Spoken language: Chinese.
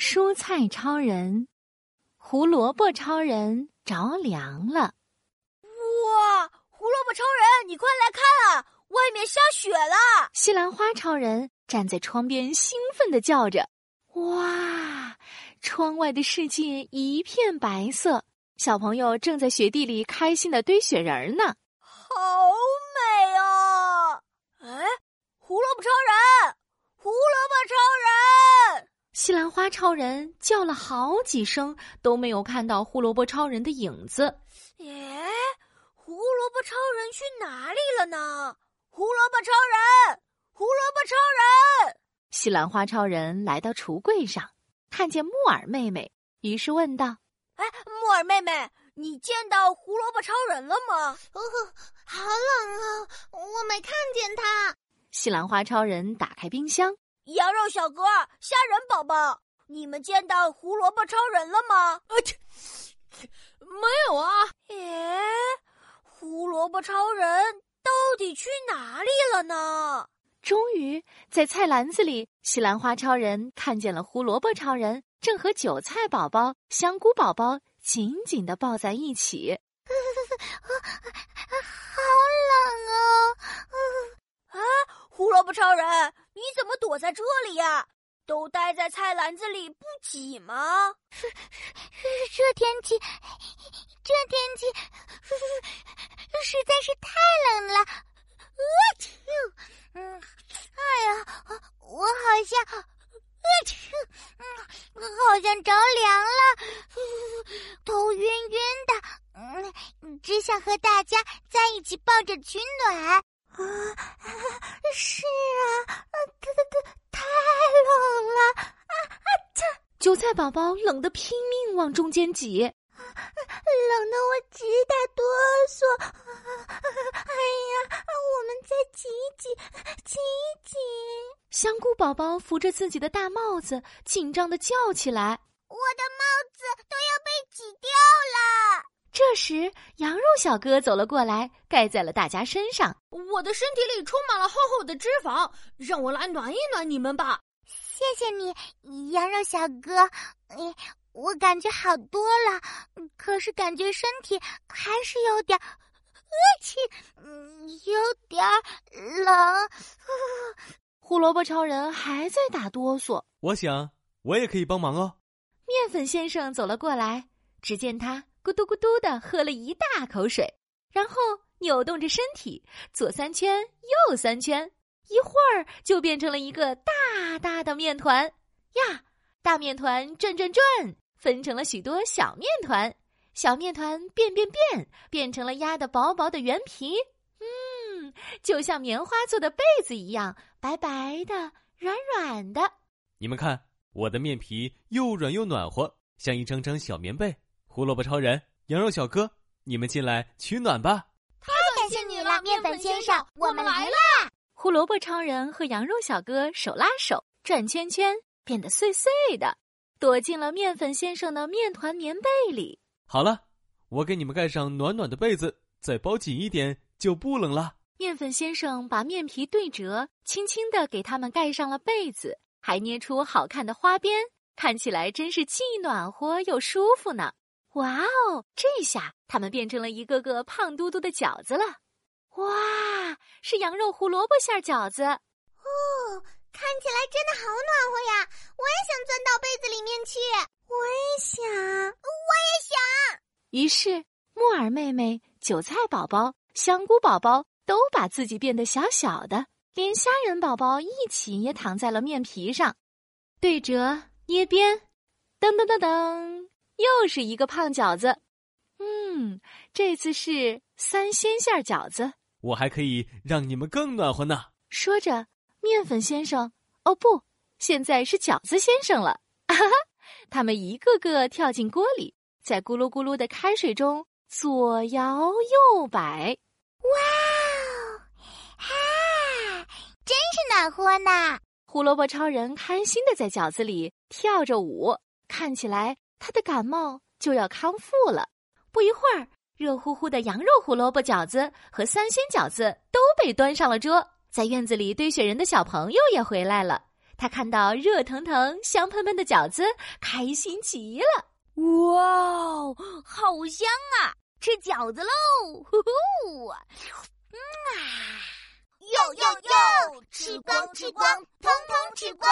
蔬菜超人、胡萝卜超人着凉了。哇！胡萝卜超人，你快来看啊！外面下雪了。西兰花超人站在窗边，兴奋的叫着：“哇！窗外的世界一片白色，小朋友正在雪地里开心的堆雪人呢。好美啊！哎，胡萝卜超人，胡萝卜超人！西兰花超人叫了好几声，都没有看到胡萝卜超人的影子。耶，胡萝卜超人去哪里了呢？胡萝卜超人，胡萝卜超人！西兰花超人来到橱柜上，看见木耳妹妹，于是问道：“ 哎，木耳妹妹，你见到胡萝卜超人了吗？”“哦，好冷啊，我没看见他。”西兰花超人打开冰箱，“羊肉小哥，虾仁宝宝，你们见到胡萝卜超人了吗？”“啊，没有啊。”“耶，胡萝卜超人。”到底去哪里了呢？终于在菜篮子里，西兰花超人看见了胡萝卜超人，正和韭菜宝宝、香菇宝宝紧紧的抱在一起。好冷啊！啊，胡萝卜超人，你怎么躲在这里呀？都待在菜篮子里不挤吗？这天气，这天气。实在是太冷了，我去，嗯，哎呀，我好像，我去，嗯，好像着凉了，头晕晕的，嗯，只想和大家在一起抱着取暖。啊，是啊，太太太太冷了，啊啊！这韭菜宝宝冷得拼命往中间挤。啊冷得我直打哆嗦！啊哎呀，我们再挤一挤，挤一挤！香菇宝宝扶着自己的大帽子，紧张的叫起来：“我的帽子都要被挤掉了！”这时，羊肉小哥走了过来，盖在了大家身上。我的身体里充满了厚厚的脂肪，让我来暖一暖你们吧。谢谢你，羊肉小哥。我感觉好多了，可是感觉身体还是有点恶气，有点冷。胡萝卜超人还在打哆嗦。我想我也可以帮忙哦。面粉先生走了过来，只见他咕嘟咕嘟的喝了一大口水，然后扭动着身体，左三圈，右三圈，一会儿就变成了一个大大的面团呀！大面团转转转。分成了许多小面团，小面团变变变，变成了压的薄薄的圆皮。嗯，就像棉花做的被子一样，白白的，软软的。你们看，我的面皮又软又暖和，像一张张小棉被。胡萝卜超人、羊肉小哥，你们进来取暖吧！太感谢你了，面粉先生，我们来啦！胡萝卜超人和羊肉小哥手拉手转圈圈，变得碎碎的。躲进了面粉先生的面团棉被里。好了，我给你们盖上暖暖的被子，再包紧一点就不冷了。面粉先生把面皮对折，轻轻的给他们盖上了被子，还捏出好看的花边，看起来真是既暖和又舒服呢。哇哦，这下他们变成了一个个胖嘟嘟的饺子了。哇，是羊肉胡萝卜馅饺子。哦。看起来真的好暖和呀！我也想钻到被子里面去。我也想，我也想。于是，木耳妹妹、韭菜宝宝、香菇宝宝都把自己变得小小的，连虾仁宝宝一起也躺在了面皮上，对折捏边，噔噔噔噔，又是一个胖饺子。嗯，这次是三鲜馅饺子。我还可以让你们更暖和呢。说着。面粉先生，哦不，现在是饺子先生了。哈哈，他们一个个跳进锅里，在咕噜咕噜的开水中左摇右摆。哇哦，哈，真是暖和呢！胡萝卜超人开心的在饺子里跳着舞，看起来他的感冒就要康复了。不一会儿热乎乎的羊肉胡萝卜饺子和三鲜饺子都被端上了桌在院子里堆雪人的小朋友也回来了。他看到热腾腾香喷喷的饺子开心极了。哇好香啊！吃饺子喽呼呼！嗯啊！哟哟哟吃光吃光通通吃光！